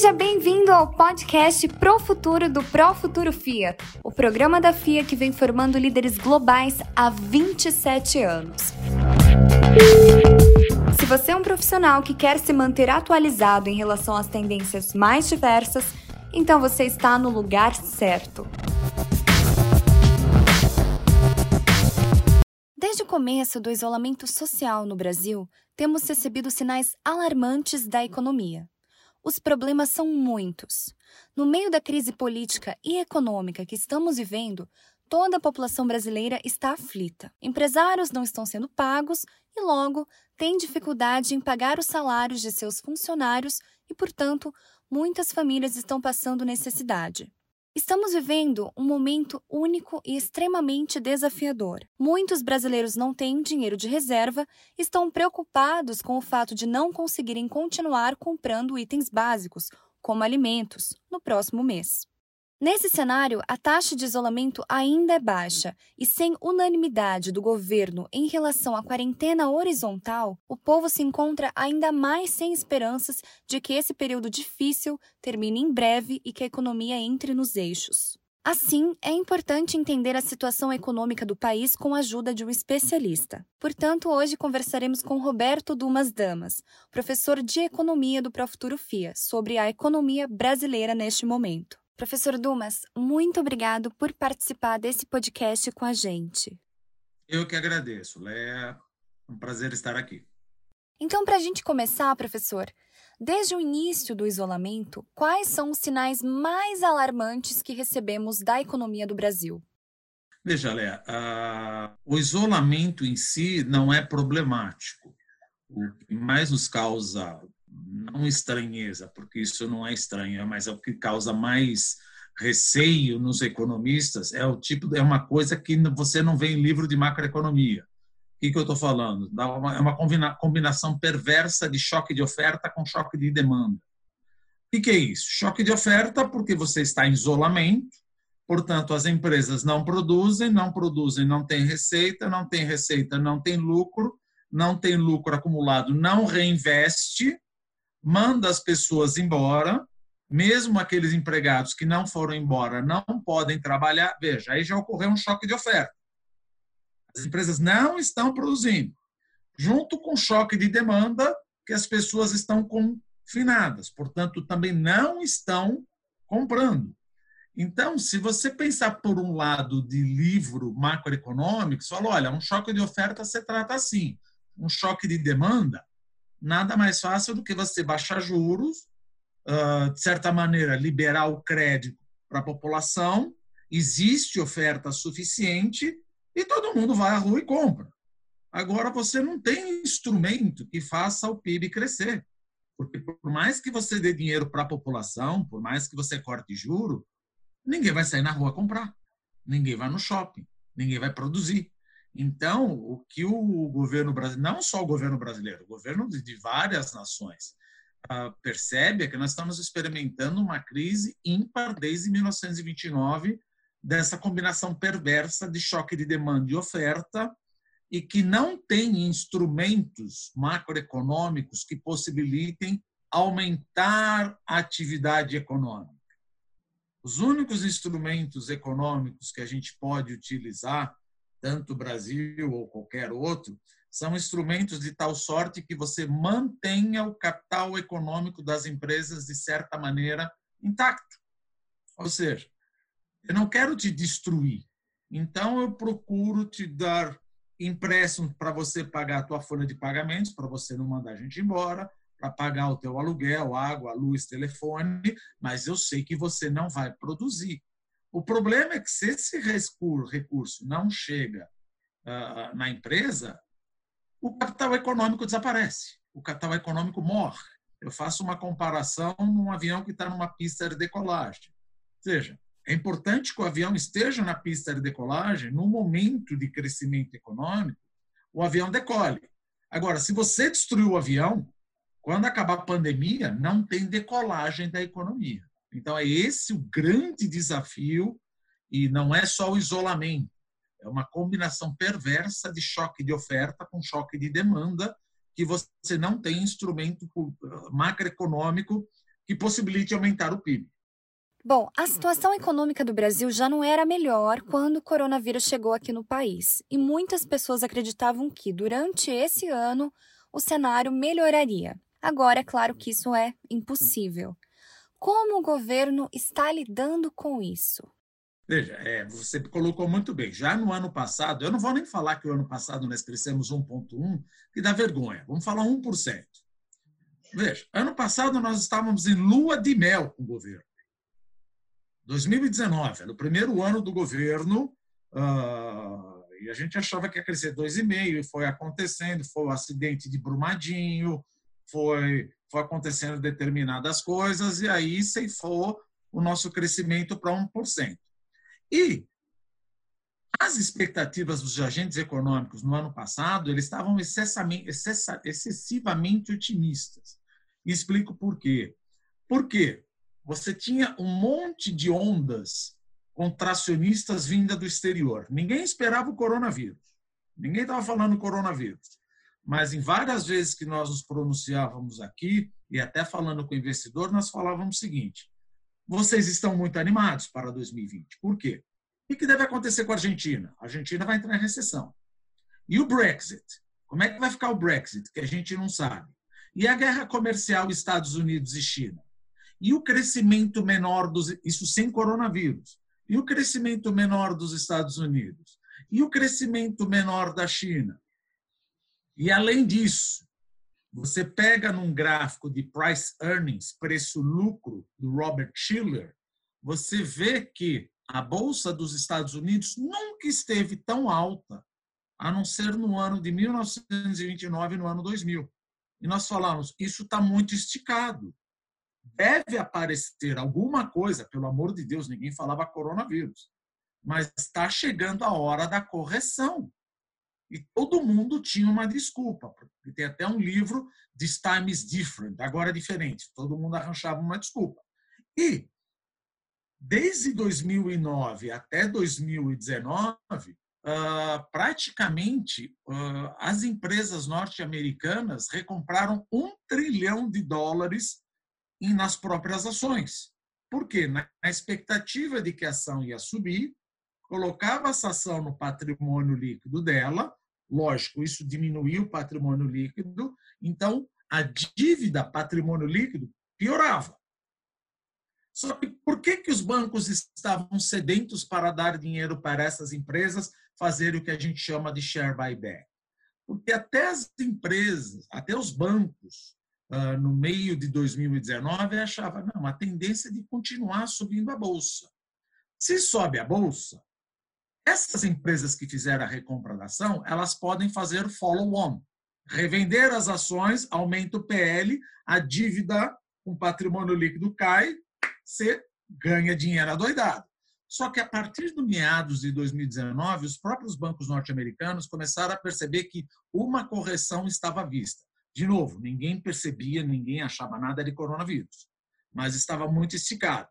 Seja bem-vindo ao podcast Pro Futuro do Pro Futuro FIA, o programa da FIA que vem formando líderes globais há 27 anos. Se você é um profissional que quer se manter atualizado em relação às tendências mais diversas, então você está no lugar certo. Desde o começo do isolamento social no Brasil, temos recebido sinais alarmantes da economia. Os problemas são muitos. No meio da crise política e econômica que estamos vivendo, toda a população brasileira está aflita. Empresários não estão sendo pagos e, logo, têm dificuldade em pagar os salários de seus funcionários e, portanto, muitas famílias estão passando necessidade. Estamos vivendo um momento único e extremamente desafiador. Muitos brasileiros não têm dinheiro de reserva estão preocupados com o fato de não conseguirem continuar comprando itens básicos, como alimentos, no próximo mês. Nesse cenário, a taxa de isolamento ainda é baixa e, sem unanimidade do governo em relação à quarentena horizontal, o povo se encontra ainda mais sem esperanças de que esse período difícil termine em breve e que a economia entre nos eixos. Assim, é importante entender a situação econômica do país com a ajuda de um especialista. Portanto, hoje conversaremos com Roberto Dumas Damas, professor de Economia do Profuturo FIA, sobre a economia brasileira neste momento. Professor Dumas, muito obrigado por participar desse podcast com a gente. Eu que agradeço, Léa. É um prazer estar aqui. Então, para a gente começar, professor, desde o início do isolamento, quais são os sinais mais alarmantes que recebemos da economia do Brasil? Veja, Léa, o isolamento em si não é problemático. O que mais nos causa não estranheza, porque isso não é estranho, mas é o que causa mais receio nos economistas é o tipo é uma coisa que você não vê em livro de macroeconomia. O que, que eu estou falando? É uma combinação perversa de choque de oferta com choque de demanda. O que, que é isso? Choque de oferta porque você está em isolamento, portanto as empresas não produzem, não produzem, não tem receita, não tem receita, não tem lucro, não tem lucro acumulado, não reinveste, manda as pessoas embora, mesmo aqueles empregados que não foram embora não podem trabalhar. Veja, aí já ocorreu um choque de oferta. As empresas não estão produzindo, junto com o choque de demanda que as pessoas estão confinadas, portanto, também não estão comprando. Então, se você pensar por um lado de livro macroeconômico, você fala, olha, um choque de oferta se trata assim, um choque de demanda nada mais fácil do que você baixar juros, ah, de certa maneira, liberar o crédito para a população, existe oferta suficiente e todo mundo vai à rua e compra. Agora, você não tem instrumento que faça o PIB crescer. Porque, por mais que você dê dinheiro para a população, por mais que você corte juro, ninguém vai sair na rua comprar. Ninguém vai no shopping. Ninguém vai produzir. Então, o que o governo brasileiro, não só o governo brasileiro, o governo de várias nações, uh, percebe é que nós estamos experimentando uma crise ímpar desde 1929, dessa combinação perversa de choque de demanda e oferta, e que não tem instrumentos macroeconômicos que possibilitem aumentar a atividade econômica. Os únicos instrumentos econômicos que a gente pode utilizar tanto o Brasil ou qualquer outro, são instrumentos de tal sorte que você mantenha o capital econômico das empresas, de certa maneira, intacto. Ou seja, eu não quero te destruir, então eu procuro te dar empréstimo para você pagar a tua folha de pagamentos, para você não mandar a gente embora, para pagar o teu aluguel, água, luz, telefone, mas eu sei que você não vai produzir. O problema é que se esse recurso não chega uh, na empresa, o capital econômico desaparece, o capital econômico morre. Eu faço uma comparação num avião que está numa pista de decolagem. Ou seja, é importante que o avião esteja na pista de decolagem no momento de crescimento econômico, o avião decole. Agora, se você destruir o avião, quando acabar a pandemia, não tem decolagem da economia. Então, é esse o grande desafio, e não é só o isolamento, é uma combinação perversa de choque de oferta com choque de demanda, que você não tem instrumento macroeconômico que possibilite aumentar o PIB. Bom, a situação econômica do Brasil já não era melhor quando o coronavírus chegou aqui no país, e muitas pessoas acreditavam que, durante esse ano, o cenário melhoraria. Agora, é claro que isso é impossível. Como o governo está lidando com isso? Veja, é, você colocou muito bem. Já no ano passado, eu não vou nem falar que o ano passado nós crescemos 1,1, que dá vergonha. Vamos falar 1%. Veja, ano passado nós estávamos em lua de mel com o governo. 2019, era o primeiro ano do governo, uh, e a gente achava que ia crescer 2,5%, e foi acontecendo, foi o acidente de Brumadinho, foi, foi acontecendo determinadas coisas, e aí ceifou o nosso crescimento para 1%. E as expectativas dos agentes econômicos no ano passado, eles estavam excessivamente otimistas. E explico por quê. Por quê? você tinha um monte de ondas contracionistas vinda do exterior. Ninguém esperava o coronavírus. Ninguém estava falando coronavírus. Mas em várias vezes que nós nos pronunciávamos aqui, e até falando com o investidor, nós falávamos o seguinte: vocês estão muito animados para 2020. Por quê? O que deve acontecer com a Argentina? A Argentina vai entrar em recessão. E o Brexit? Como é que vai ficar o Brexit? Que a gente não sabe. E a guerra comercial Estados Unidos e China? E o crescimento menor dos isso sem coronavírus. E o crescimento menor dos Estados Unidos. E o crescimento menor da China. E além disso, você pega num gráfico de price earnings, preço-lucro do Robert Schiller, você vê que a bolsa dos Estados Unidos nunca esteve tão alta, a não ser no ano de 1929 e no ano 2000. E nós falamos, isso está muito esticado deve aparecer alguma coisa, pelo amor de Deus, ninguém falava coronavírus, mas está chegando a hora da correção. E todo mundo tinha uma desculpa. Tem até um livro, This Time is Different, agora é diferente. Todo mundo arranjava uma desculpa. E, desde 2009 até 2019, Uh, praticamente uh, as empresas norte-americanas recompraram um trilhão de dólares nas próprias ações. Por quê? Na expectativa de que a ação ia subir, colocava essa ação no patrimônio líquido dela, lógico, isso diminuía o patrimônio líquido, então a dívida patrimônio líquido piorava. Só que por que, que os bancos estavam sedentos para dar dinheiro para essas empresas fazerem o que a gente chama de share buyback? Porque até as empresas, até os bancos, uh, no meio de 2019, achava, não, a tendência é de continuar subindo a bolsa. Se sobe a bolsa, essas empresas que fizeram a recompra da ação, elas podem fazer follow-on, revender as ações, aumenta o PL, a dívida com patrimônio líquido cai, você ganha dinheiro adoidado. Só que a partir do meados de 2019, os próprios bancos norte-americanos começaram a perceber que uma correção estava à vista. De novo, ninguém percebia, ninguém achava nada de coronavírus, mas estava muito esticado.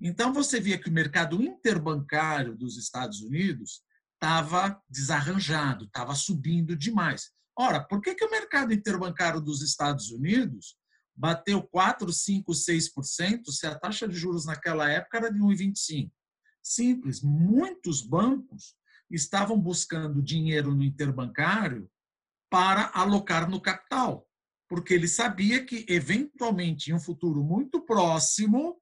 Então, você via que o mercado interbancário dos Estados Unidos estava desarranjado, estava subindo demais. Ora, por que, que o mercado interbancário dos Estados Unidos bateu 4, 5, 6% se a taxa de juros naquela época era de 1,25%? Simples, muitos bancos estavam buscando dinheiro no interbancário para alocar no capital, porque ele sabia que, eventualmente, em um futuro muito próximo,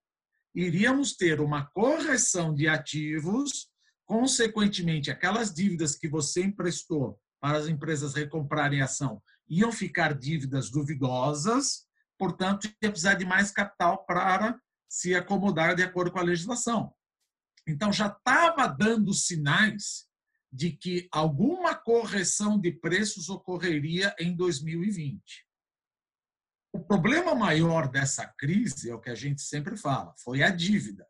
iríamos ter uma correção de ativos, consequentemente, aquelas dívidas que você emprestou para as empresas recomprarem ação iam ficar dívidas duvidosas, portanto, ia precisar de mais capital para se acomodar de acordo com a legislação. Então, já estava dando sinais de que alguma correção de preços ocorreria em 2020. O problema maior dessa crise é o que a gente sempre fala, foi a dívida.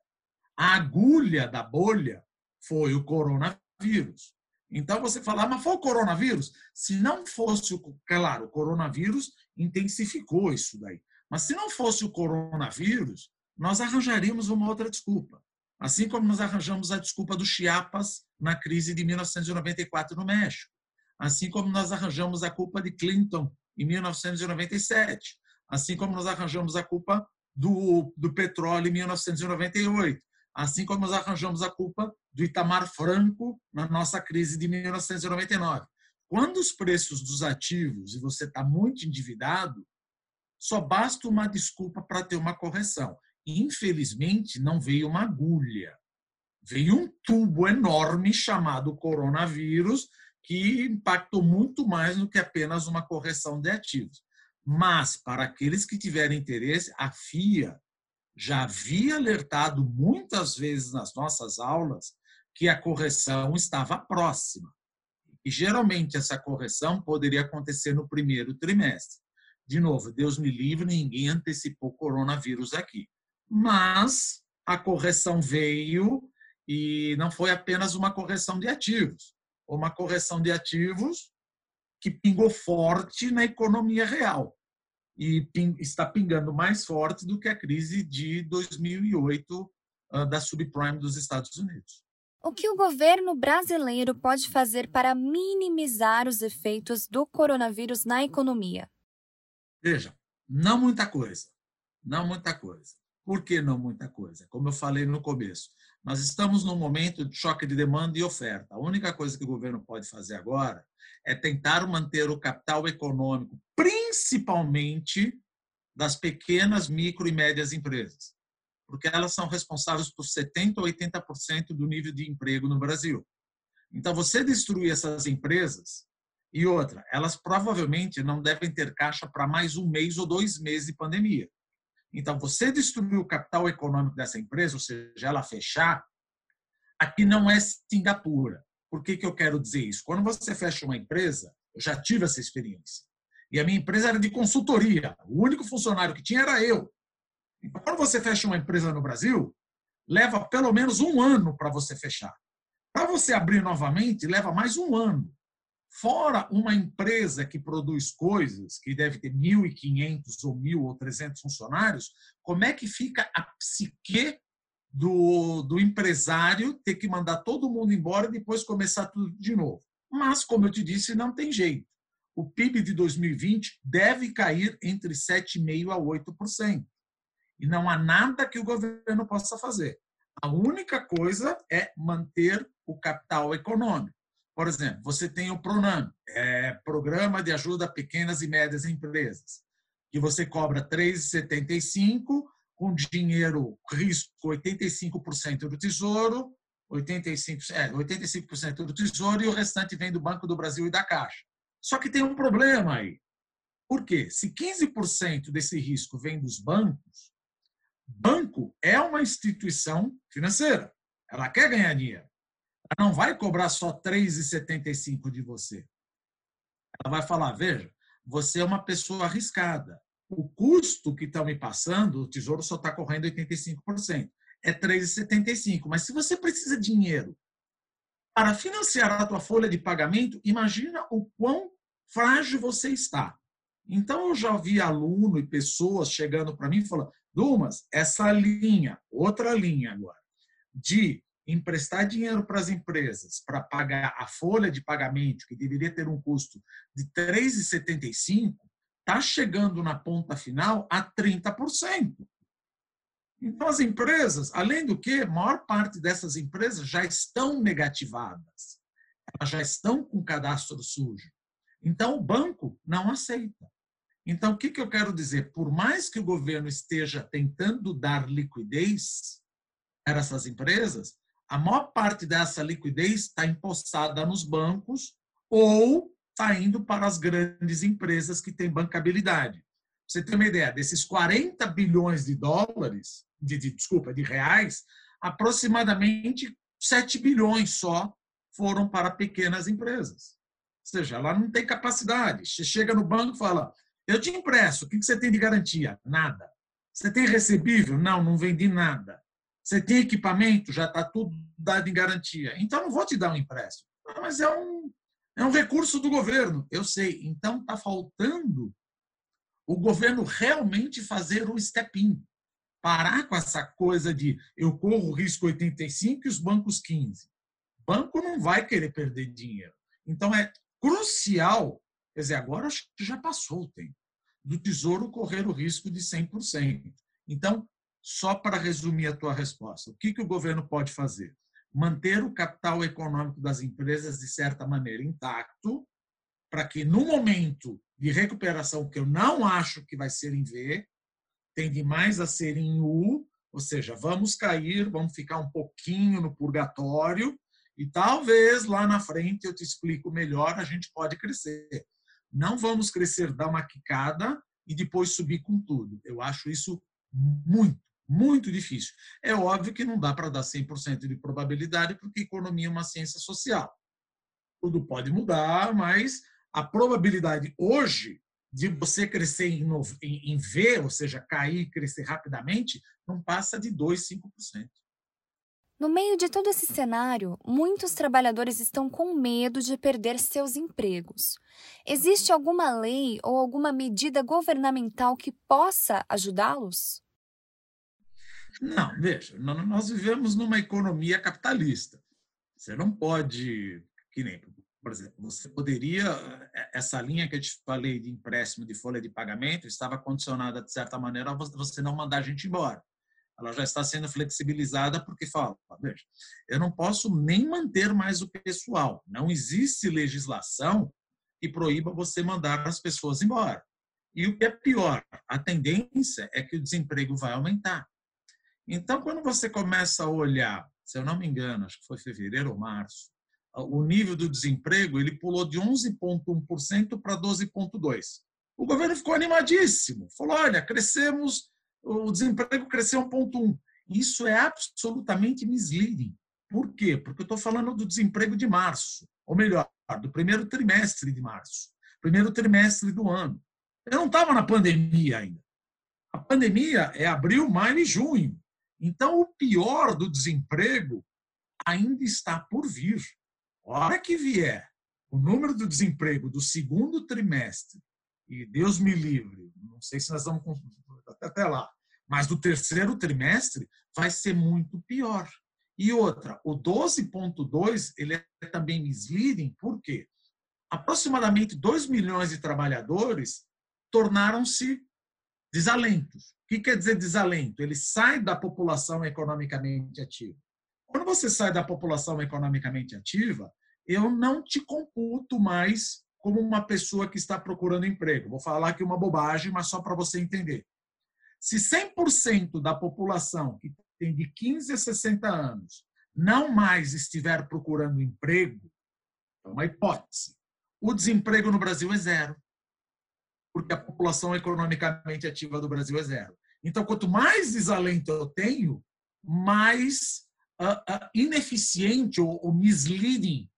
A agulha da bolha foi o coronavírus. Então você fala, ah, mas foi o coronavírus? Se não fosse o, claro, o coronavírus intensificou isso daí. Mas se não fosse o coronavírus, nós arranjaríamos uma outra desculpa. Assim como nós arranjamos a desculpa do Chiapas na crise de 1994 no México. Assim como nós arranjamos a culpa de Clinton em 1997. Assim como nós arranjamos a culpa do, do petróleo em 1998, assim como nós arranjamos a culpa do Itamar Franco na nossa crise de 1999. Quando os preços dos ativos e você está muito endividado, só basta uma desculpa para ter uma correção. Infelizmente, não veio uma agulha. Veio um tubo enorme chamado coronavírus, que impactou muito mais do que apenas uma correção de ativos. Mas, para aqueles que tiverem interesse, a FIA já havia alertado muitas vezes nas nossas aulas que a correção estava próxima. E geralmente essa correção poderia acontecer no primeiro trimestre. De novo, Deus me livre, ninguém antecipou coronavírus aqui. Mas a correção veio e não foi apenas uma correção de ativos, uma correção de ativos que pingou forte na economia real e está pingando mais forte do que a crise de 2008 ah, da subprime dos Estados Unidos. O que o governo brasileiro pode fazer para minimizar os efeitos do coronavírus na economia? Veja, não muita coisa. Não muita coisa. Por que não muita coisa? Como eu falei no começo, nós estamos num momento de choque de demanda e oferta. A única coisa que o governo pode fazer agora é tentar manter o capital econômico, principalmente das pequenas, micro e médias empresas, porque elas são responsáveis por 70% ou 80% do nível de emprego no Brasil. Então, você destruir essas empresas e outra, elas provavelmente não devem ter caixa para mais um mês ou dois meses de pandemia. Então, você destruir o capital econômico dessa empresa, ou seja, ela fechar, aqui não é Singapura. Por que, que eu quero dizer isso? Quando você fecha uma empresa, eu já tive essa experiência, e a minha empresa era de consultoria, o único funcionário que tinha era eu. Então, quando você fecha uma empresa no Brasil, leva pelo menos um ano para você fechar. Para você abrir novamente, leva mais um ano. Fora uma empresa que produz coisas, que deve ter 1.500 ou 1.000 ou 300 funcionários, como é que fica a psique do, do empresário ter que mandar todo mundo embora e depois começar tudo de novo? Mas, como eu te disse, não tem jeito. O PIB de 2020 deve cair entre 7,5% a 8%. E não há nada que o governo possa fazer. A única coisa é manter o capital econômico. Por exemplo, você tem o PRONAM, é Programa de Ajuda a Pequenas e Médias Empresas, que você cobra R$ 3,75 com dinheiro risco 85% do Tesouro, 85%, é, 85% do Tesouro e o restante vem do Banco do Brasil e da Caixa. Só que tem um problema aí. Por quê? Se 15% desse risco vem dos bancos, banco é uma instituição financeira. Ela quer ganhar dinheiro não vai cobrar só 3,75 de você. Ela vai falar: veja, você é uma pessoa arriscada. O custo que estão me passando, o tesouro só está correndo 85%. É 3,75. Mas se você precisa de dinheiro para financiar a tua folha de pagamento, imagina o quão frágil você está. Então, eu já vi aluno e pessoas chegando para mim e falando: Dumas, essa linha, outra linha agora, de emprestar dinheiro para as empresas para pagar a folha de pagamento, que deveria ter um custo de 3,75, está chegando na ponta final a 30%. Então, as empresas, além do que, a maior parte dessas empresas já estão negativadas, elas já estão com cadastro sujo. Então, o banco não aceita. Então, o que, que eu quero dizer? Por mais que o governo esteja tentando dar liquidez para essas empresas, a maior parte dessa liquidez está empossada nos bancos ou está indo para as grandes empresas que têm bancabilidade. Você tem uma ideia, desses 40 bilhões de dólares, de, de, desculpa, de reais, aproximadamente 7 bilhões só foram para pequenas empresas. Ou seja, ela não tem capacidade. Você chega no banco e fala, eu te empresto, o que você tem de garantia? Nada. Você tem recebível? Não, não vendi nada. Você tem equipamento, já está tudo dado em garantia. Então, não vou te dar um empréstimo. Ah, mas é um, é um recurso do governo. Eu sei. Então, está faltando o governo realmente fazer um step-in. Parar com essa coisa de eu corro risco 85 e os bancos 15. O banco não vai querer perder dinheiro. Então, é crucial. Quer dizer, agora acho que já passou o tempo do Tesouro correr o risco de 100%. Então, só para resumir a tua resposta, o que, que o governo pode fazer? Manter o capital econômico das empresas, de certa maneira, intacto, para que, no momento de recuperação, que eu não acho que vai ser em V, tende mais a ser em U, ou seja, vamos cair, vamos ficar um pouquinho no purgatório, e talvez lá na frente eu te explico melhor, a gente pode crescer. Não vamos crescer, dar uma quicada e depois subir com tudo. Eu acho isso muito, muito difícil. É óbvio que não dá para dar 100% de probabilidade, porque economia é uma ciência social. Tudo pode mudar, mas a probabilidade hoje de você crescer em, em V, ou seja, cair e crescer rapidamente, não passa de 2, 5%. No meio de todo esse cenário, muitos trabalhadores estão com medo de perder seus empregos. Existe alguma lei ou alguma medida governamental que possa ajudá-los? Não, veja, nós vivemos numa economia capitalista. Você não pode, que nem, por exemplo, você poderia, essa linha que eu te falei de empréstimo de folha de pagamento estava condicionada, de certa maneira, a você não mandar a gente embora ela já está sendo flexibilizada porque fala, veja, eu não posso nem manter mais o pessoal. Não existe legislação que proíba você mandar as pessoas embora. E o que é pior, a tendência é que o desemprego vai aumentar. Então, quando você começa a olhar, se eu não me engano, acho que foi fevereiro ou março, o nível do desemprego ele pulou de 11,1% para 12,2%. O governo ficou animadíssimo, falou: olha, crescemos o desemprego cresceu 1,1. Isso é absolutamente misleading. Por quê? Porque eu estou falando do desemprego de março, ou melhor, do primeiro trimestre de março, primeiro trimestre do ano. Eu não estava na pandemia ainda. A pandemia é abril, maio e junho. Então, o pior do desemprego ainda está por vir. Hora que vier o número do desemprego do segundo trimestre, e Deus me livre, não sei se nós vamos até lá, mas do terceiro trimestre vai ser muito pior. E outra, o 12.2 ele é também misleading, por quê? Aproximadamente 2 milhões de trabalhadores tornaram-se desalentos. O que quer dizer desalento? Ele sai da população economicamente ativa. Quando você sai da população economicamente ativa, eu não te computo mais como uma pessoa que está procurando emprego. Vou falar aqui uma bobagem, mas só para você entender. Se 100% da população que tem de 15 a 60 anos não mais estiver procurando emprego, é uma hipótese. O desemprego no Brasil é zero, porque a população economicamente ativa do Brasil é zero. Então, quanto mais desalento eu tenho, mais uh, uh, ineficiente ou, ou misleading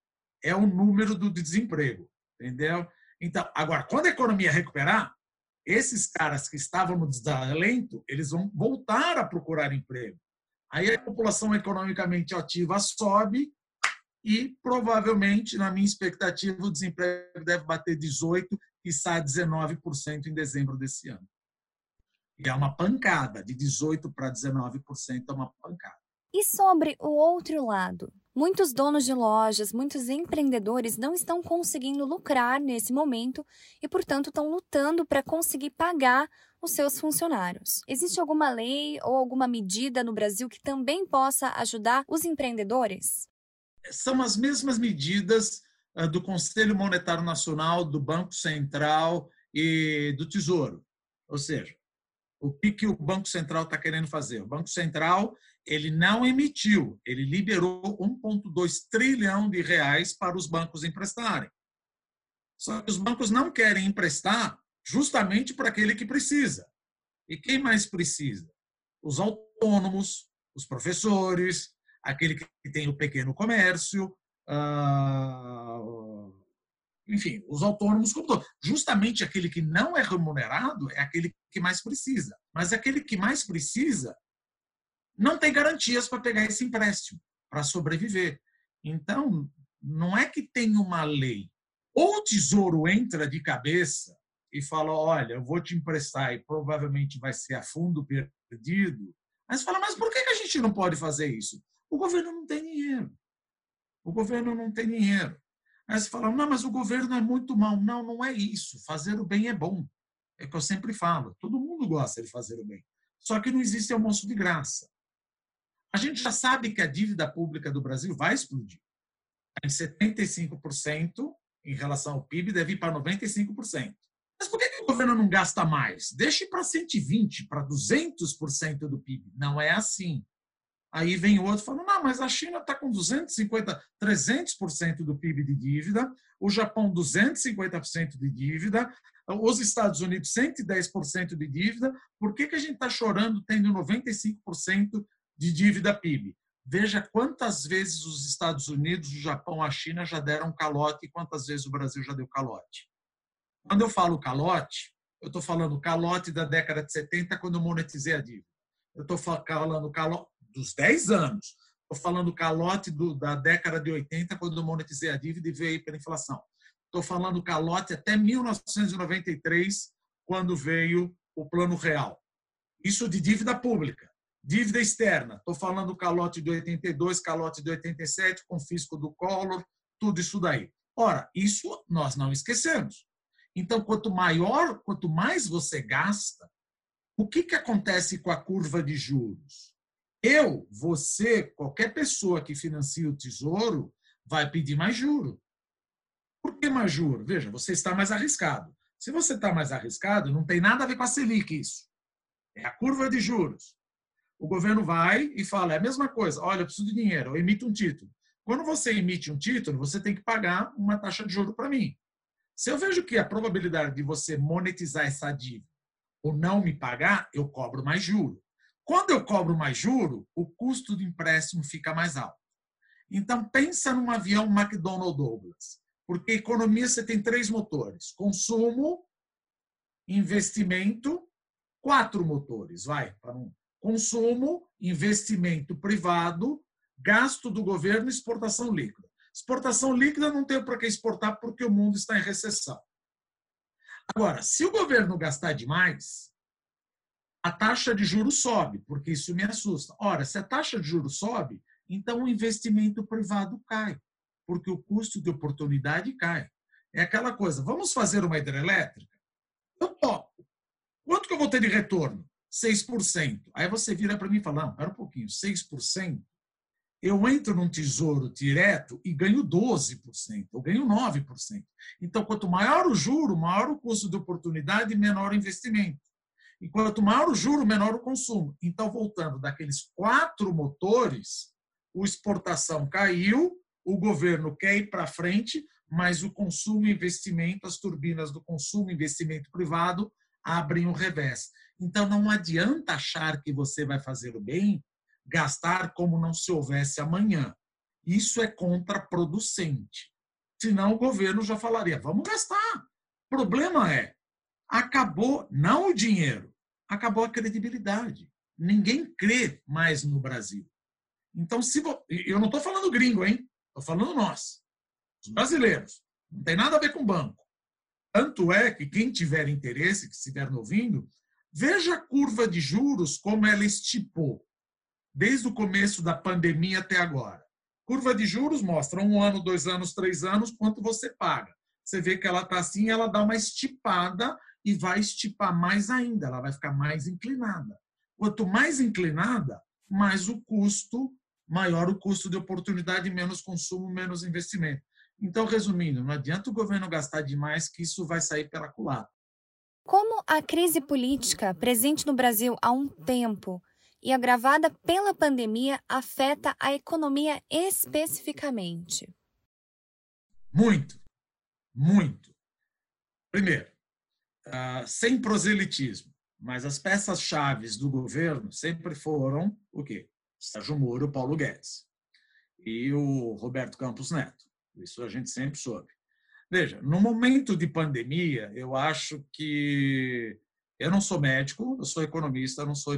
é o número do desemprego, entendeu? Então, agora, quando a economia recuperar, esses caras que estavam no desalento, eles vão voltar a procurar emprego. Aí a população economicamente ativa sobe e provavelmente, na minha expectativa, o desemprego deve bater 18 e sai 19% em dezembro desse ano. E é uma pancada, de 18 para 19% é uma pancada. E sobre o outro lado? Muitos donos de lojas, muitos empreendedores não estão conseguindo lucrar nesse momento e, portanto, estão lutando para conseguir pagar os seus funcionários. Existe alguma lei ou alguma medida no Brasil que também possa ajudar os empreendedores? São as mesmas medidas do Conselho Monetário Nacional, do Banco Central e do Tesouro. Ou seja, o que, que o Banco Central está querendo fazer? O Banco Central ele não emitiu, ele liberou 1,2 trilhão de reais para os bancos emprestarem. Só que os bancos não querem emprestar justamente para aquele que precisa. E quem mais precisa? Os autônomos, os professores, aquele que tem o pequeno comércio, ah, enfim, os autônomos como todo. Justamente aquele que não é remunerado é aquele que mais precisa. Mas aquele que mais precisa não tem garantias para pegar esse empréstimo, para sobreviver. Então, não é que tem uma lei. Ou o tesouro entra de cabeça e fala: olha, eu vou te emprestar e provavelmente vai ser a fundo perdido. Mas fala: mas por que a gente não pode fazer isso? O governo não tem dinheiro. O governo não tem dinheiro. Aí você fala, não, mas o governo é muito mal. Não, não é isso. Fazer o bem é bom. É o que eu sempre falo. Todo mundo gosta de fazer o bem. Só que não existe almoço de graça. A gente já sabe que a dívida pública do Brasil vai explodir. Em 75% em relação ao PIB, deve ir para 95%. Mas por que, que o governo não gasta mais? Deixe para 120%, para 200% do PIB. Não é assim. Aí vem outro falando, não, mas a China está com 250, 300% do PIB de dívida, o Japão 250% de dívida, os Estados Unidos 110% de dívida, por que, que a gente está chorando tendo 95% de dívida PIB? Veja quantas vezes os Estados Unidos, o Japão, a China já deram calote e quantas vezes o Brasil já deu calote. Quando eu falo calote, eu estou falando calote da década de 70, quando eu monetizei a dívida. Eu estou falando calote dos 10 anos. Estou falando calote do, da década de 80, quando eu monetizei a dívida e veio pela inflação. Estou falando calote até 1993, quando veio o Plano Real. Isso de dívida pública. Dívida externa. Estou falando calote de 82, calote de 87, confisco do Collor, tudo isso daí. Ora, isso nós não esquecemos. Então, quanto maior, quanto mais você gasta, o que, que acontece com a curva de juros? Eu, você, qualquer pessoa que financia o tesouro vai pedir mais juro. Por que mais juro? Veja, você está mais arriscado. Se você está mais arriscado, não tem nada a ver com a Selic isso. É a curva de juros. O governo vai e fala, é a mesma coisa. Olha, eu preciso de dinheiro, eu emito um título. Quando você emite um título, você tem que pagar uma taxa de juro para mim. Se eu vejo que a probabilidade de você monetizar essa dívida ou não me pagar, eu cobro mais juro. Quando eu cobro mais juro, o custo do empréstimo fica mais alto. Então, pensa num avião McDonnell Douglas. Porque economia você tem três motores: consumo, investimento, quatro motores, vai, para um consumo, investimento privado, gasto do governo, exportação líquida. Exportação líquida não tem para que exportar porque o mundo está em recessão. Agora, se o governo gastar demais, a taxa de juros sobe, porque isso me assusta. Ora, se a taxa de juros sobe, então o investimento privado cai, porque o custo de oportunidade cai. É aquela coisa, vamos fazer uma hidrelétrica? Eu topo. Quanto que eu vou ter de retorno? 6%. Aí você vira para mim e fala, não, espera um pouquinho, 6%? Eu entro num tesouro direto e ganho 12%, eu ganho 9%. Então, quanto maior o juro, maior o custo de oportunidade menor o investimento. E quanto maior o juro, menor o consumo. Então, voltando daqueles quatro motores, o exportação caiu, o governo quer ir para frente, mas o consumo e investimento, as turbinas do consumo e investimento privado abrem o revés. Então, não adianta achar que você vai fazer o bem, gastar como não se houvesse amanhã. Isso é contraproducente. Senão, o governo já falaria: vamos gastar. O problema é, acabou não o dinheiro, acabou a credibilidade. Ninguém crê mais no Brasil. Então, se vo... eu não estou falando gringo, hein? Estou falando nós, os brasileiros. Não tem nada a ver com banco. Tanto é que quem tiver interesse, que estiver ouvindo, veja a curva de juros como ela estipou, desde o começo da pandemia até agora. Curva de juros mostra um ano, dois anos, três anos, quanto você paga. Você vê que ela está assim, ela dá uma estipada e vai estipar mais ainda, ela vai ficar mais inclinada. Quanto mais inclinada, mais o custo, maior o custo de oportunidade, menos consumo, menos investimento. Então, resumindo, não adianta o governo gastar demais que isso vai sair pela culatra. Como a crise política presente no Brasil há um tempo e agravada pela pandemia afeta a economia especificamente? Muito, muito. Primeiro, ah, sem proselitismo, mas as peças-chave do governo sempre foram o quê? Sérgio Moro, Paulo Guedes e o Roberto Campos Neto. Isso a gente sempre soube. Veja, no momento de pandemia, eu acho que eu não sou médico, eu sou economista, não sou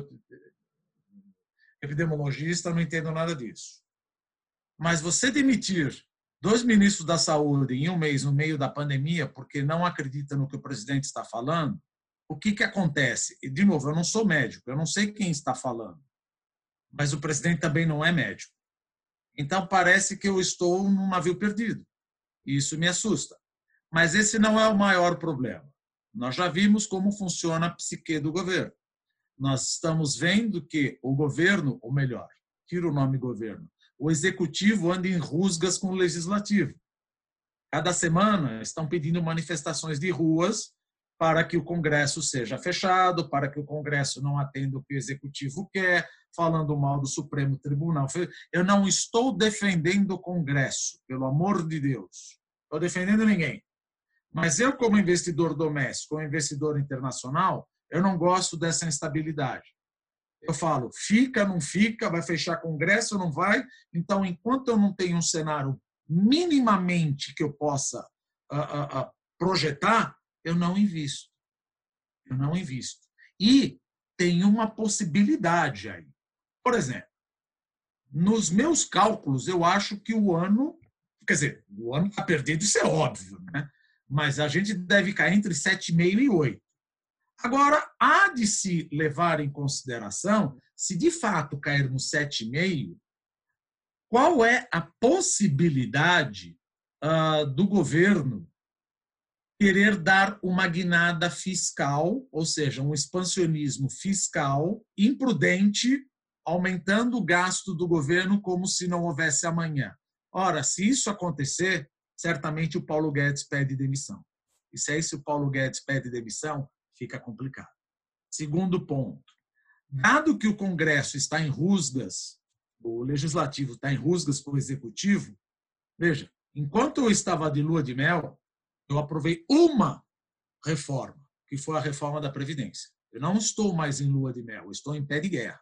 epidemiologista, não entendo nada disso. Mas você demitir dois ministros da saúde em um mês no meio da pandemia porque não acredita no que o presidente está falando, o que, que acontece? E, de novo, eu não sou médico, eu não sei quem está falando, mas o presidente também não é médico. Então, parece que eu estou num navio perdido. E isso me assusta. Mas esse não é o maior problema. Nós já vimos como funciona a psique do governo. nós estamos vendo que o governo, ou melhor, tira o nome governo, o executivo anda em rusgas com o legislativo. Cada semana estão pedindo manifestações de ruas para que o Congresso seja fechado, para que o Congresso não atenda o que o executivo quer, falando mal do Supremo Tribunal. Eu não estou defendendo o Congresso, pelo amor de Deus. Estou defendendo ninguém. Mas eu, como investidor doméstico, como investidor internacional, eu não gosto dessa instabilidade. Eu falo, fica, não fica, vai fechar Congresso, não vai. Então, enquanto eu não tenho um cenário minimamente que eu possa uh, uh, uh, projetar, eu não invisto. Eu não invisto. E tem uma possibilidade aí. Por exemplo, nos meus cálculos, eu acho que o ano, quer dizer, o ano está perdido, isso é óbvio, né? mas a gente deve cair entre 7,5 e 8. Agora, há de se levar em consideração, se de fato cairmos 7,5, qual é a possibilidade uh, do governo querer dar uma guinada fiscal, ou seja, um expansionismo fiscal imprudente, aumentando o gasto do governo como se não houvesse amanhã. Ora, se isso acontecer, certamente o Paulo Guedes pede demissão. E se é isso o Paulo Guedes pede demissão, fica complicado. Segundo ponto, dado que o Congresso está em rusgas, o legislativo está em rusgas com o executivo, veja, enquanto eu estava de lua de mel, eu aprovei uma reforma, que foi a reforma da Previdência. Eu não estou mais em lua de mel, estou em pé de guerra.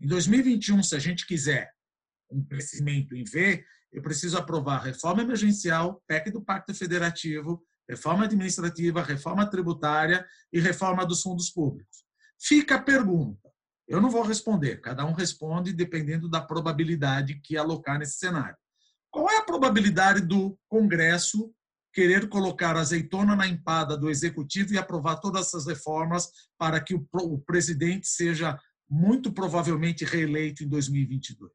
Em 2021, se a gente quiser um crescimento em V, eu preciso aprovar reforma emergencial, PEC do Pacto Federativo, reforma administrativa, reforma tributária e reforma dos fundos públicos. Fica a pergunta. Eu não vou responder, cada um responde dependendo da probabilidade que alocar nesse cenário. Qual é a probabilidade do Congresso querer colocar azeitona na empada do executivo e aprovar todas essas reformas para que o presidente seja muito provavelmente reeleito em 2022?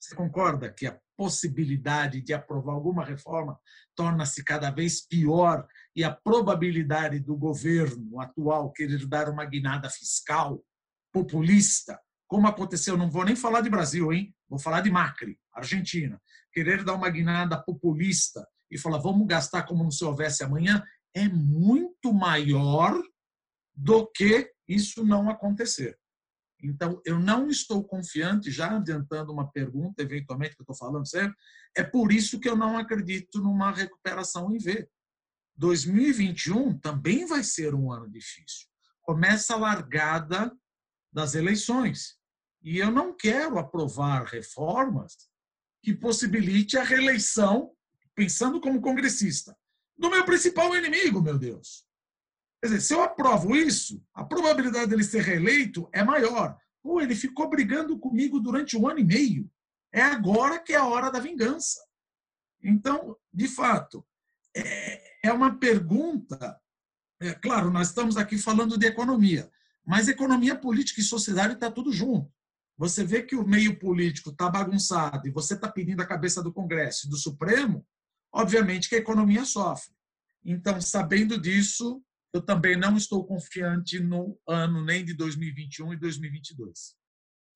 Você concorda que a possibilidade de aprovar alguma reforma torna-se cada vez pior e a probabilidade do governo atual querer dar uma guinada fiscal populista, como aconteceu, não vou nem falar de Brasil, hein? Vou falar de Macri, Argentina, querer dar uma guinada populista e falar vamos gastar como se houvesse amanhã é muito maior do que isso não acontecer. Então, eu não estou confiante, já adiantando uma pergunta, eventualmente, que eu estou falando sempre, é por isso que eu não acredito numa recuperação em V. 2021 também vai ser um ano difícil. Começa a largada das eleições. E eu não quero aprovar reformas que possibilite a reeleição, pensando como congressista, do meu principal inimigo, meu Deus, Quer dizer, se eu aprovo isso, a probabilidade dele ser reeleito é maior. Pô, ele ficou brigando comigo durante um ano e meio. É agora que é a hora da vingança. Então, de fato, é, é uma pergunta. É, claro, nós estamos aqui falando de economia, mas economia, política e sociedade está tudo junto. Você vê que o meio político está bagunçado e você está pedindo a cabeça do Congresso e do Supremo, obviamente que a economia sofre. Então, sabendo disso, eu também não estou confiante no ano nem de 2021 e 2022.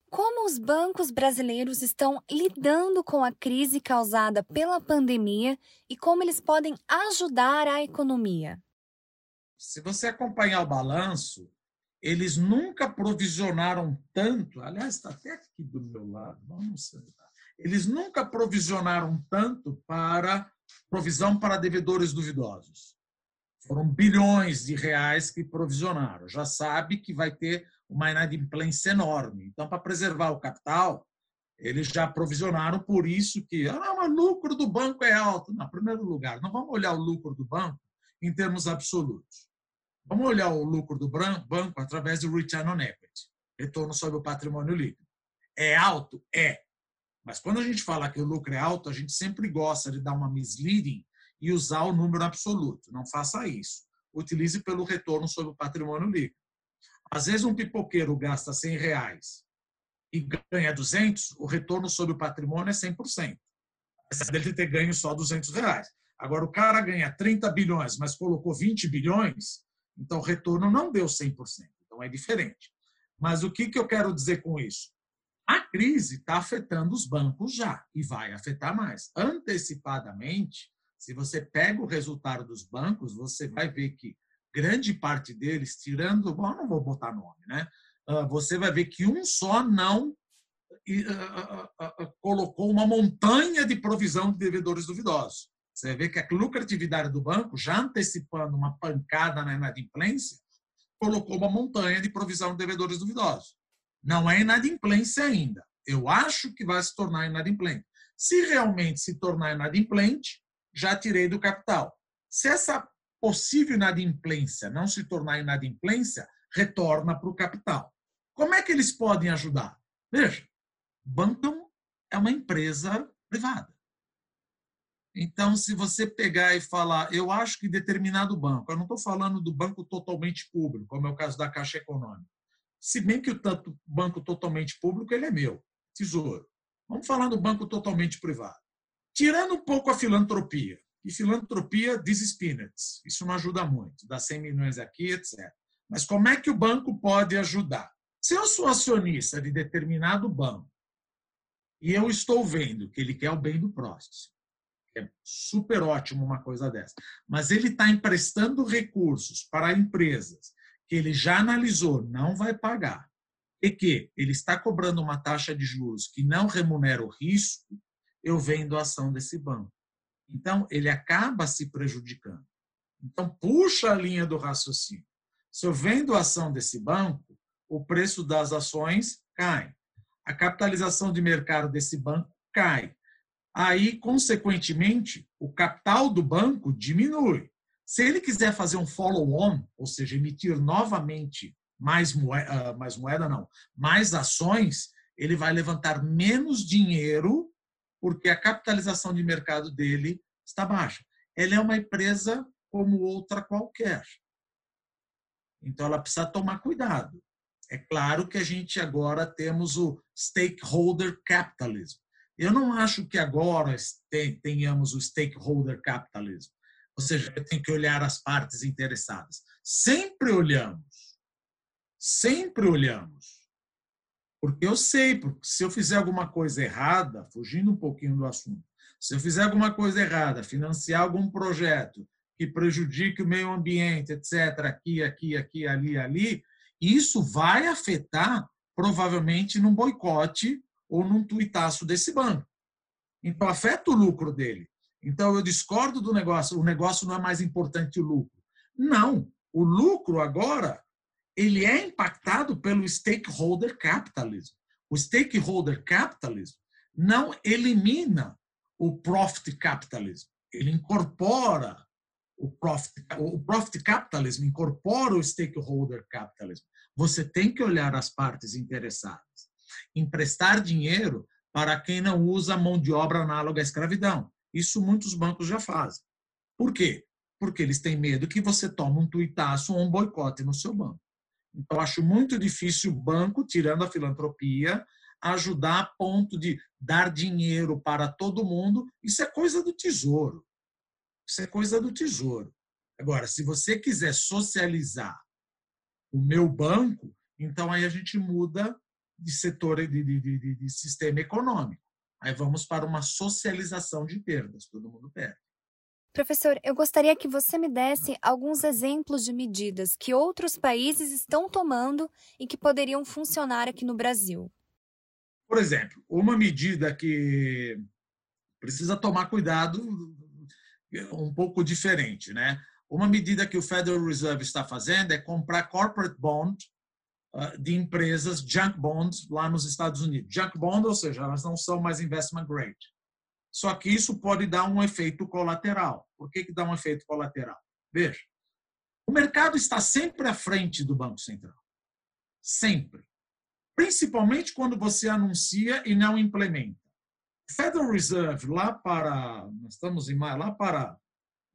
Como os bancos brasileiros estão lidando com a crise causada pela pandemia e como eles podem ajudar a economia? Se você acompanhar o balanço, eles nunca provisionaram tanto, aliás, está até aqui do meu lado, vamos sentar. Eles nunca provisionaram tanto para provisão para devedores duvidosos. Foram bilhões de reais que provisionaram. Já sabe que vai ter uma inadimplência enorme. Então, para preservar o capital, eles já provisionaram por isso que ah, o lucro do banco é alto. Não, em primeiro lugar, não vamos olhar o lucro do banco em termos absolutos. Vamos olhar o lucro do banco através do return on equity, retorno sobre o patrimônio líquido. É alto? É. Mas quando a gente fala que o lucro é alto, a gente sempre gosta de dar uma misleading e usar o número absoluto. Não faça isso. Utilize pelo retorno sobre o patrimônio líquido. Às vezes, um pipoqueiro gasta 100 reais e ganha 200, o retorno sobre o patrimônio é 100%. Apesar dele ter ganho só 200 reais. Agora, o cara ganha 30 bilhões, mas colocou 20 bilhões, então o retorno não deu 100%. Então, é diferente. Mas o que, que eu quero dizer com isso? A crise está afetando os bancos já e vai afetar mais. Antecipadamente, se você pega o resultado dos bancos, você vai ver que grande parte deles, tirando, bom, não vou botar nome, né? Ah, você vai ver que um só não ah, ah, colocou uma montanha de provisão de devedores duvidosos. Você vê que a lucratividade do banco, já antecipando uma pancada na inadimplência, colocou uma montanha de provisão de devedores duvidosos. Não é inadimplência ainda. Eu acho que vai se tornar inadimplente. Se realmente se tornar inadimplente, já tirei do capital. Se essa possível inadimplência não se tornar inadimplência, retorna para o capital. Como é que eles podem ajudar? Veja, banco é uma empresa privada. Então, se você pegar e falar, eu acho que determinado banco, eu não estou falando do banco totalmente público, como é o caso da Caixa Econômica. Se bem que o tanto banco totalmente público ele é meu, tesouro. Vamos falar do banco totalmente privado. Tirando um pouco a filantropia, e filantropia diz peanuts, isso não ajuda muito, dá 100 milhões aqui, etc. Mas como é que o banco pode ajudar? Se eu sou acionista de determinado banco e eu estou vendo que ele quer o bem do próximo, é super ótimo uma coisa dessa, mas ele está emprestando recursos para empresas que ele já analisou, não vai pagar, e que ele está cobrando uma taxa de juros que não remunera o risco, eu vendo a ação desse banco. Então, ele acaba se prejudicando. Então, puxa a linha do raciocínio. Se eu vendo a ação desse banco, o preço das ações cai. A capitalização de mercado desse banco cai. Aí, consequentemente, o capital do banco diminui. Se ele quiser fazer um follow-on, ou seja, emitir novamente mais moeda, ah, mais moeda não, mais ações, ele vai levantar menos dinheiro porque a capitalização de mercado dele está baixa. Ela é uma empresa como outra qualquer. Então ela precisa tomar cuidado. É claro que a gente agora temos o stakeholder capitalism. Eu não acho que agora tenhamos o stakeholder capitalism. Ou seja, tenho que olhar as partes interessadas. Sempre olhamos. Sempre olhamos. Porque eu sei, porque se eu fizer alguma coisa errada, fugindo um pouquinho do assunto, se eu fizer alguma coisa errada, financiar algum projeto que prejudique o meio ambiente, etc., aqui, aqui, aqui, ali, ali, isso vai afetar provavelmente num boicote ou num tuitaço desse banco. Então, afeta o lucro dele. Então, eu discordo do negócio, o negócio não é mais importante o lucro. Não, o lucro agora ele é impactado pelo stakeholder capitalism. O stakeholder capitalism não elimina o profit capitalism, ele incorpora o profit, o profit capitalism incorpora o stakeholder capitalism. Você tem que olhar as partes interessadas. Emprestar dinheiro para quem não usa mão de obra análoga à escravidão. Isso muitos bancos já fazem. Por quê? Porque eles têm medo que você tome um tuitaço ou um boicote no seu banco. Então, acho muito difícil o banco, tirando a filantropia, ajudar a ponto de dar dinheiro para todo mundo. Isso é coisa do tesouro. Isso é coisa do tesouro. Agora, se você quiser socializar o meu banco, então aí a gente muda de setor de, de, de, de sistema econômico. Aí vamos para uma socialização de perdas, todo mundo perde. Professor, eu gostaria que você me desse alguns exemplos de medidas que outros países estão tomando e que poderiam funcionar aqui no Brasil. Por exemplo, uma medida que precisa tomar cuidado um pouco diferente, né? Uma medida que o Federal Reserve está fazendo é comprar corporate bond ah, de empresas junk bonds lá nos Estados Unidos. Junk bond, ou seja, elas não são mais investment grade. Só que isso pode dar um efeito colateral. Por que, que dá um efeito colateral? Veja, o mercado está sempre à frente do Banco Central. Sempre. Principalmente quando você anuncia e não implementa. O Federal Reserve, lá para. Nós estamos em maio, lá para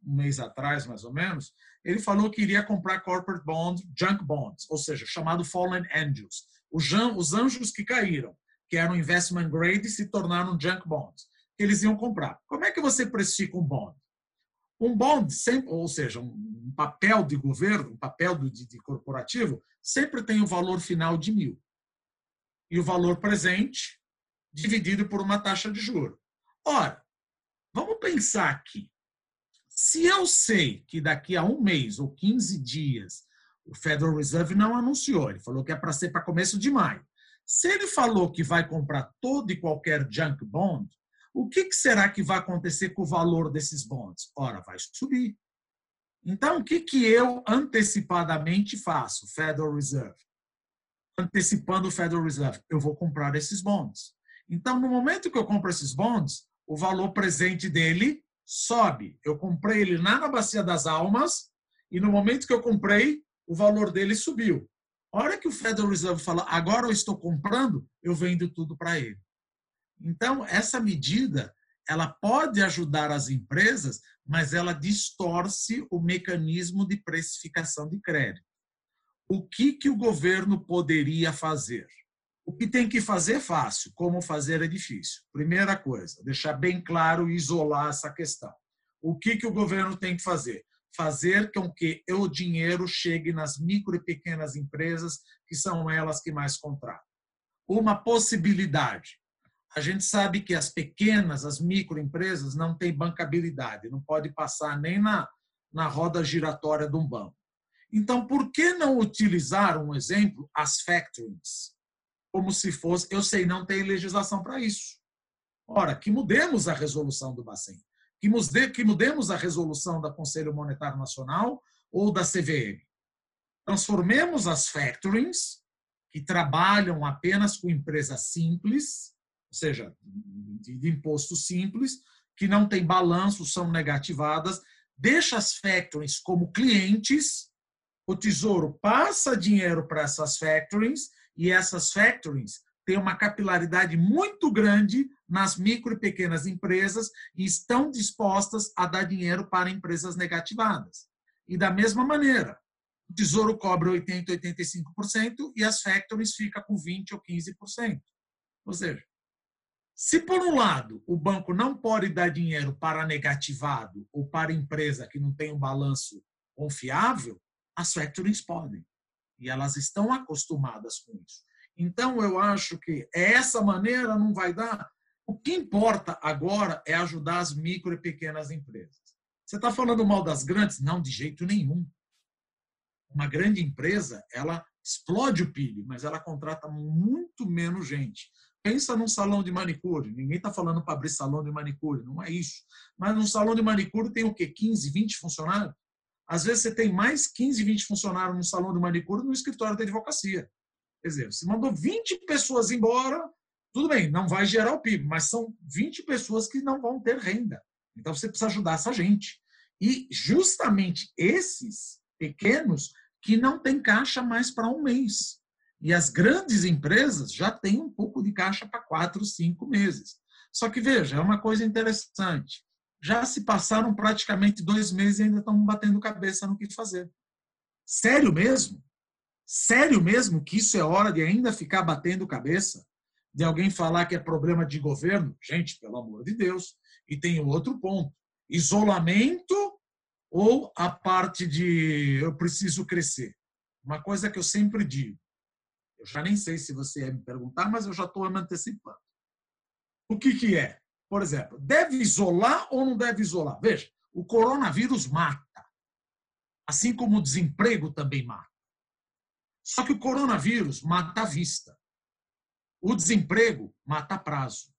um mês atrás, mais ou menos, ele falou que iria comprar corporate bonds, junk bonds, ou seja, chamado fallen angels. Os anjos que caíram, que eram investment grade, se tornaram junk bonds que eles iam comprar. Como é que você precifica um bond? Um bond, ou seja, um papel de governo, um papel de, corporativo, sempre tem o valor final de mil. E o valor presente dividido por uma taxa de juro. Ora, vamos pensar aqui. Se eu sei que daqui a um mês ou 15 dias o Federal Reserve não anunciou, ele falou que é para ser para começo de maio. Se ele falou que vai comprar todo e qualquer junk bond, o que será que vai acontecer com o valor desses bonds? Ora, vai subir. Então, o que, que eu antecipadamente faço, Federal Reserve? Antecipando o Federal Reserve, eu vou comprar esses bonds. Então, no momento que eu compro esses bonds, o valor presente dele sobe. Eu comprei ele lá na Bacia das Almas e no momento que eu comprei, o valor dele subiu. A hora que o Federal Reserve fala, agora eu estou comprando, eu vendo tudo para ele. Então, essa medida, ela pode ajudar as empresas, mas ela distorce o mecanismo de precificação de crédito. O que, que o governo poderia fazer? O que tem que fazer é fácil, como fazer é difícil. Primeira coisa, deixar bem claro e isolar essa questão. O que, que o governo tem que fazer? Fazer com que o dinheiro chegue nas micro e pequenas empresas, que são elas que mais contratam. Uma possibilidade a gente sabe que as pequenas, as microempresas, não têm bancabilidade, não pode passar nem na, na roda giratória de um banco. Então, por que não utilizar um exemplo, as factorings? Como se fosse, eu sei, não tem legislação para isso. Ora, que mudemos a resolução do Bacen, que, mude, que mudemos a resolução da Conselho Monetário Nacional ou da CVM. Transformemos as factorings, que trabalham apenas com empresas simples, ou seja, de, imposto simples, que não tem balanço, são negativadas, deixa as factorings como clientes, o Tesouro passa dinheiro para essas factorings e essas factorings têm uma capilaridade muito grande nas micro e pequenas empresas e estão dispostas a dar dinheiro para empresas negativadas. E da mesma maneira, o Tesouro cobra 80%, 85% e as factorings ficam com 20% ou 15%. Ou seja, se, por um lado, o banco não pode dar dinheiro para negativado ou para empresa que não tem um balanço confiável, as factorings podem. E elas estão acostumadas com isso. Então, eu acho que essa maneira não vai dar. O que importa agora é ajudar as micro e pequenas empresas. Você está falando mal das grandes? Não, de jeito nenhum. Uma grande empresa, ela explode o PIB, mas ela contrata muito menos gente. Pensa num salão de manicure. Ninguém está falando para abrir salão de manicure, não é isso. Mas num salão de manicure tem o quê? 15, 20 funcionários? Às vezes você tem mais 15, 20 funcionários no salão de manicure no escritório da advocacia. Quer dizer, você mandou 20 pessoas embora, tudo bem, não vai gerar o PIB, mas são 20 pessoas que não vão ter renda. Então você precisa ajudar essa gente. E justamente esses pequenos que não têm caixa mais para um mês. E as grandes empresas já têm um pouco de caixa para quatro, cinco meses. Só que, veja, é uma coisa interessante. Já se passaram praticamente dois meses e ainda estão batendo cabeça no que fazer. Sério mesmo? Sério mesmo que isso é hora de ainda ficar batendo cabeça? De alguém falar que é problema de governo? Gente, pelo amor de Deus. E tem outro ponto: isolamento ou a parte de eu preciso crescer? Uma coisa que eu sempre digo: eu já nem sei se você ia me perguntar, mas eu já estou me antecipando. O que, que é? Por exemplo, deve isolar ou não deve isolar? Veja, o coronavírus mata, assim como o desemprego também mata. Só que o coronavírus mata a vista. O desemprego mata a prazo.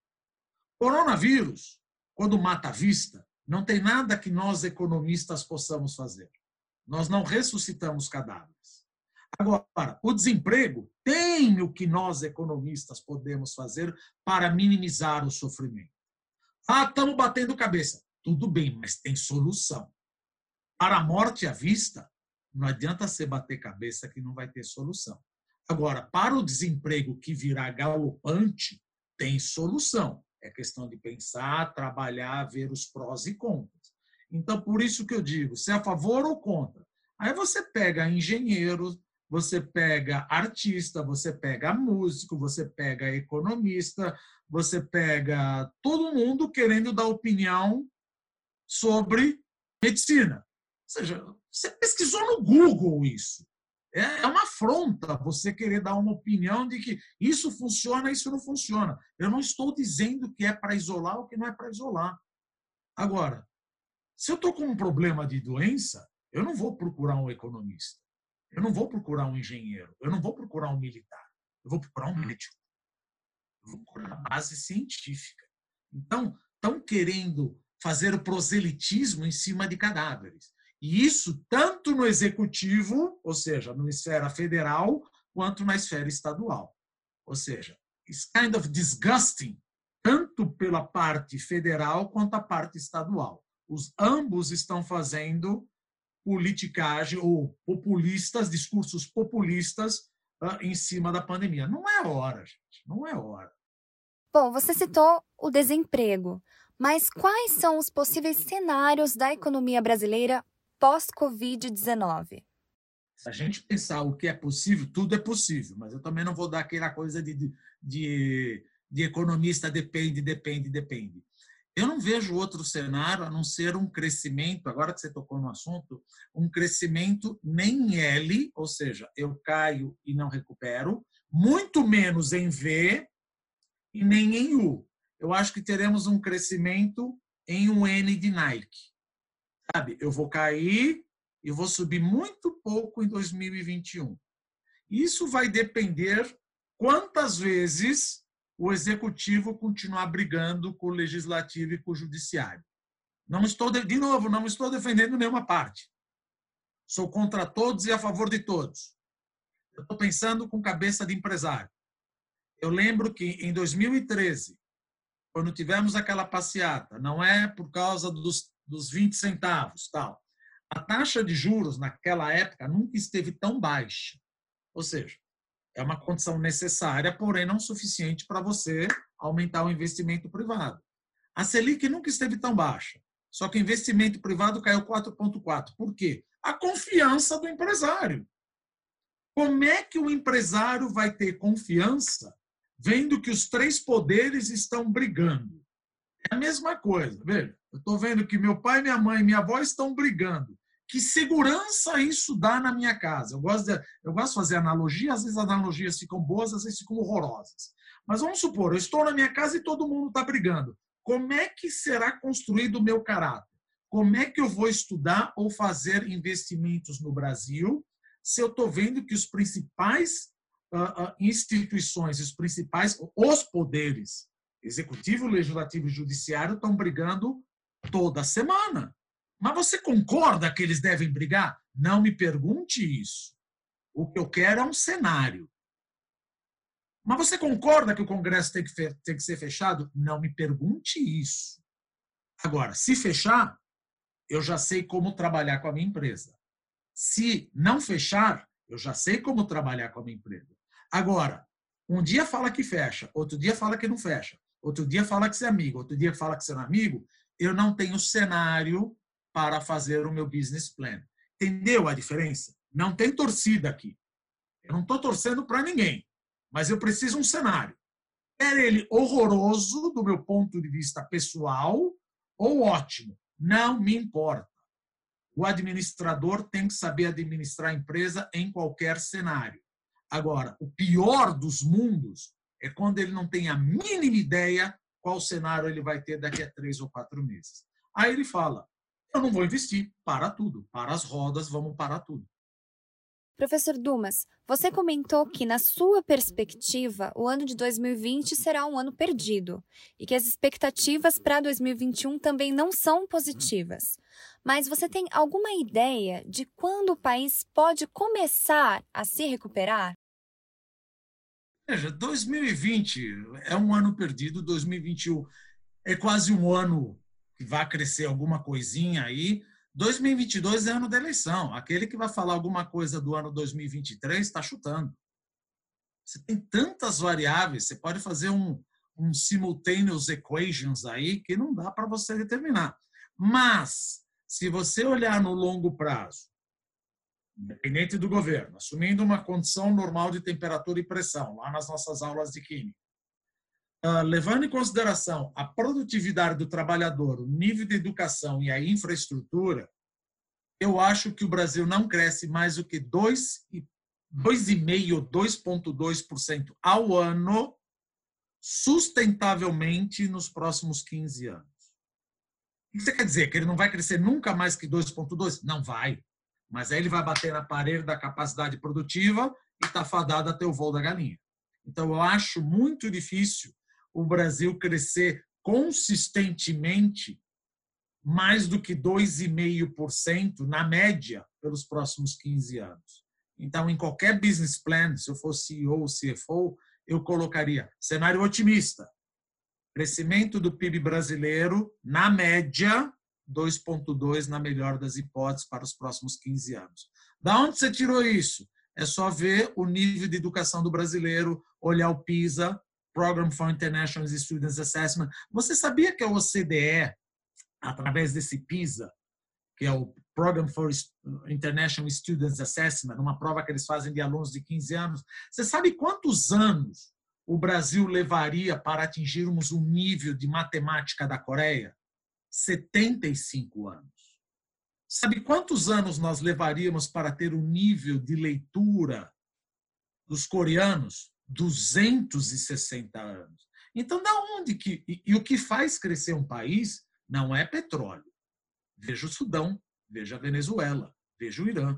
Coronavírus, quando mata a vista, não tem nada que nós economistas possamos fazer. Nós não ressuscitamos cadáveres. Agora, o desemprego tem o que nós economistas podemos fazer para minimizar o sofrimento. Ah, estamos batendo cabeça. Tudo bem, mas tem solução. Para a morte à vista, não adianta você bater cabeça que não vai ter solução. Agora, para o desemprego que virá galopante, tem solução. É questão de pensar, trabalhar, ver os prós e contras. Então, por isso que eu digo, se é a favor ou contra. Aí você pega engenheiros, você pega artista, você pega músico, você pega economista, você pega todo mundo querendo dar opinião sobre medicina. Ou seja, você pesquisou no Google isso. É, é uma afronta você querer dar uma opinião de que isso funciona, isso não funciona. Eu não estou dizendo que é para isolar ou que não é para isolar. Agora, se eu estou com um problema de doença, eu não vou procurar um economista, eu não vou procurar um engenheiro, eu não vou procurar um militar, eu vou procurar um médico. Eu vou procurar a base científica. Então, estão querendo fazer o proselitismo em cima de cadáveres. E isso tanto no executivo, ou seja, na esfera federal, quanto na esfera estadual. Ou seja, it's kind of disgusting, tanto pela parte federal quanto a parte estadual. Os ambos estão fazendo politicagem ou populistas, discursos populistas uh, em cima da pandemia. Não é hora, gente, não é hora. Bom, você citou o desemprego, mas quais são os possíveis cenários da economia brasileira pós-Covid-19? Se a gente pensar o que é possível, tudo é possível, mas eu também não vou dar aquela coisa de, de, de economista depende, depende, depende. Eu não vejo outro cenário a não ser um crescimento, agora que você tocou no assunto, um crescimento nem em L, ou seja, eu caio e não recupero, muito menos em V e nem em U. Eu acho que teremos um crescimento em um N de Nike sabe? Eu vou cair e vou subir muito pouco em 2021. Isso vai depender quantas vezes o executivo continuar brigando com o legislativo e com o judiciário. Não estou de novo, não estou defendendo nenhuma parte. Sou contra todos e a favor de todos. Eu estou pensando com cabeça de empresário. Eu lembro que em 2013, quando tivemos aquela passeata, não é por causa dos dos 20 centavos, tal. A taxa de juros naquela época nunca esteve tão baixa. Ou seja, é uma condição necessária, porém não suficiente para você aumentar o investimento privado. A Selic nunca esteve tão baixa, só que o investimento privado caiu 4,4. Por quê? A confiança do empresário. Como é que o empresário vai ter confiança vendo que os três poderes estão brigando? É a mesma coisa. Veja, eu estou vendo que meu pai, minha mãe e minha avó estão brigando. Que segurança isso dá na minha casa? Eu gosto, de, eu gosto de fazer analogia, às vezes as analogias ficam boas, às vezes ficam horrorosas. Mas vamos supor, eu estou na minha casa e todo mundo está brigando. Como é que será construído o meu caráter? Como é que eu vou estudar ou fazer investimentos no Brasil se eu estou vendo que os principais uh, uh, instituições, os principais, os poderes, executivo, legislativo e judiciário, estão brigando toda semana. Mas você concorda que eles devem brigar? Não me pergunte isso. O que eu quero é um cenário. Mas você concorda que o Congresso tem que, tem que ser fechado? Não me pergunte isso. Agora, se fechar, eu já sei como trabalhar com a minha empresa. Se não fechar, eu já sei como trabalhar com a minha empresa. Agora, um dia fala que fecha, outro dia fala que não fecha, outro dia fala que você é amigo, outro dia fala que você é amigo, eu não tenho cenário para fazer o meu business plan. Entendeu a diferença? Não tem torcida aqui. Eu não estou torcendo para ninguém, mas eu preciso um cenário. Quer ele horroroso do meu ponto de vista pessoal ou ótimo, não me importa. O administrador tem que saber administrar a empresa em qualquer cenário. Agora, o pior dos mundos é quando ele não tem a mínima ideia qual cenário ele vai ter daqui a três ou quatro meses. Aí ele fala: eu não vou investir, para tudo, para as rodas, vamos parar tudo. Professor Dumas, você comentou que, na sua perspectiva, o ano de 2020 será um ano perdido e que as expectativas para 2021 também não são positivas. Mas você tem alguma ideia de quando o país pode começar a se recuperar? Veja, 2020 é um ano perdido, 2021 é quase um ano que vai crescer alguma coisinha aí. 2022 é ano da eleição. Aquele que vai falar alguma coisa do ano 2023 está chutando. Você tem tantas variáveis, você pode fazer um, um simultaneous equations aí que não dá para você determinar. Mas, se você olhar no longo prazo, independente do governo, assumindo uma condição normal de temperatura e pressão, lá nas nossas aulas de química. Uh, levando em consideração a produtividade do trabalhador, o nível de educação e a infraestrutura, eu acho que o Brasil não cresce mais do que 2,5% 2,2% ao ano sustentavelmente nos próximos 15 anos. O que você quer dizer? Que ele não vai crescer nunca mais que 2,2%? Não vai. Mas aí ele vai bater na parede da capacidade produtiva e está fadado até o voo da galinha. Então, eu acho muito difícil o Brasil crescer consistentemente mais do que 2,5% na média pelos próximos 15 anos. Então, em qualquer business plan, se eu fosse CEO ou CFO, eu colocaria cenário otimista. Crescimento do PIB brasileiro, na média, 2,2 na melhor das hipóteses para os próximos 15 anos. Da onde você tirou isso? É só ver o nível de educação do brasileiro, olhar o PISA, Program for International Students Assessment. Você sabia que a OCDE, através desse PISA, que é o Program for International Students Assessment, uma prova que eles fazem de alunos de 15 anos. Você sabe quantos anos o Brasil levaria para atingirmos o nível de matemática da Coreia? 75 anos. Sabe quantos anos nós levaríamos para ter o nível de leitura dos coreanos? 260 anos. Então, da onde que. E, e o que faz crescer um país não é petróleo, Veja o Sudão, veja a Venezuela, veja o Irã,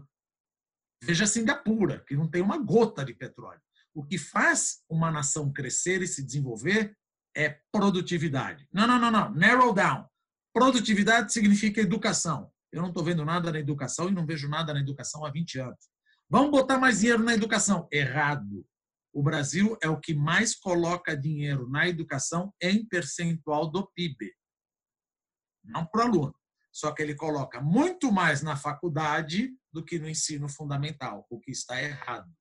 veja a Singapura, que não tem uma gota de petróleo. O que faz uma nação crescer e se desenvolver é produtividade. Não, não, não, não. Narrow down. Produtividade significa educação. Eu não estou vendo nada na educação e não vejo nada na educação há 20 anos. Vamos botar mais dinheiro na educação. Errado. O Brasil é o que mais coloca dinheiro na educação em percentual do PIB. Não para o aluno. Só que ele coloca muito mais na faculdade do que no ensino fundamental, o que está errado.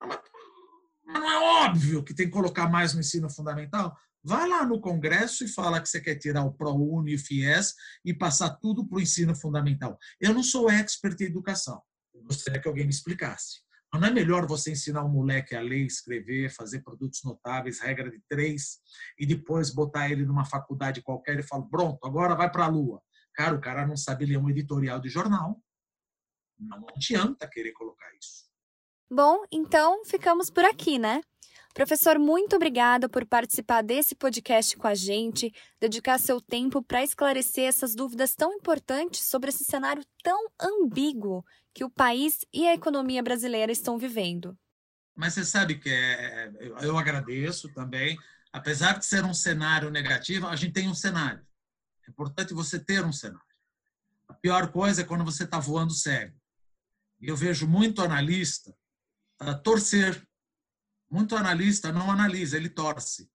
Mas não é óbvio que tem que colocar mais no ensino fundamental? Vai lá no Congresso e fala que você quer tirar o ProUni e o FIES e passar tudo para o ensino fundamental. Eu não sou expert em educação. Eu gostaria que alguém me explicasse. Mas não é melhor você ensinar um moleque a ler, escrever, fazer produtos notáveis, regra de três, e depois botar ele numa faculdade qualquer e falar, pronto, agora vai para a Lua. Cara, o cara não sabe ler um editorial de jornal. Não adianta querer colocar isso. Bom, então ficamos por aqui, né? Professor, muito obrigada por participar desse podcast com a gente, dedicar seu tempo para esclarecer essas dúvidas tão importantes sobre esse cenário tão ambíguo que o país e a economia brasileira estão vivendo. Mas você sabe que é, eu agradeço também. Apesar de ser um cenário negativo, a gente tem um cenário. É importante você ter um cenário. A pior coisa é quando você está voando cego. E eu vejo muito analista torcer. Muito analista não analisa, ele torce.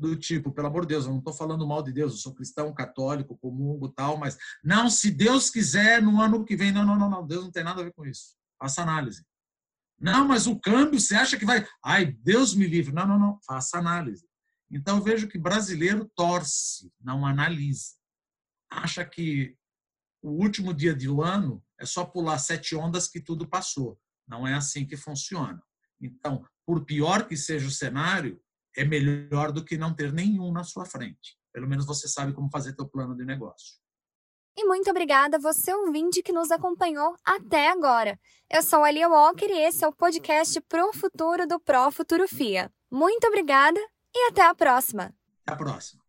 Do tipo, pelo amor de Deus, eu não estou falando mal de Deus, eu sou cristão, católico, comungo tal, mas não, se Deus quiser, no ano que vem, não, não, não, não, Deus não tem nada a ver com isso. Faça análise. Não, mas o câmbio, você acha que vai. Ai, Deus me livre. Não, não, não. Faça análise. Então, vejo que brasileiro torce, não analisa acha que o último dia do ano é só pular sete ondas que tudo passou. Não é assim que funciona. Então, por pior que seja o cenário, é melhor do que não ter nenhum na sua frente. Pelo menos você sabe como fazer seu plano de negócio. E muito obrigada a você ouvinte que nos acompanhou até agora. Eu sou a Lia Walker e esse é o podcast Pro Futuro do Pro Futuro FIA. Muito obrigada e até a próxima. Até a próxima.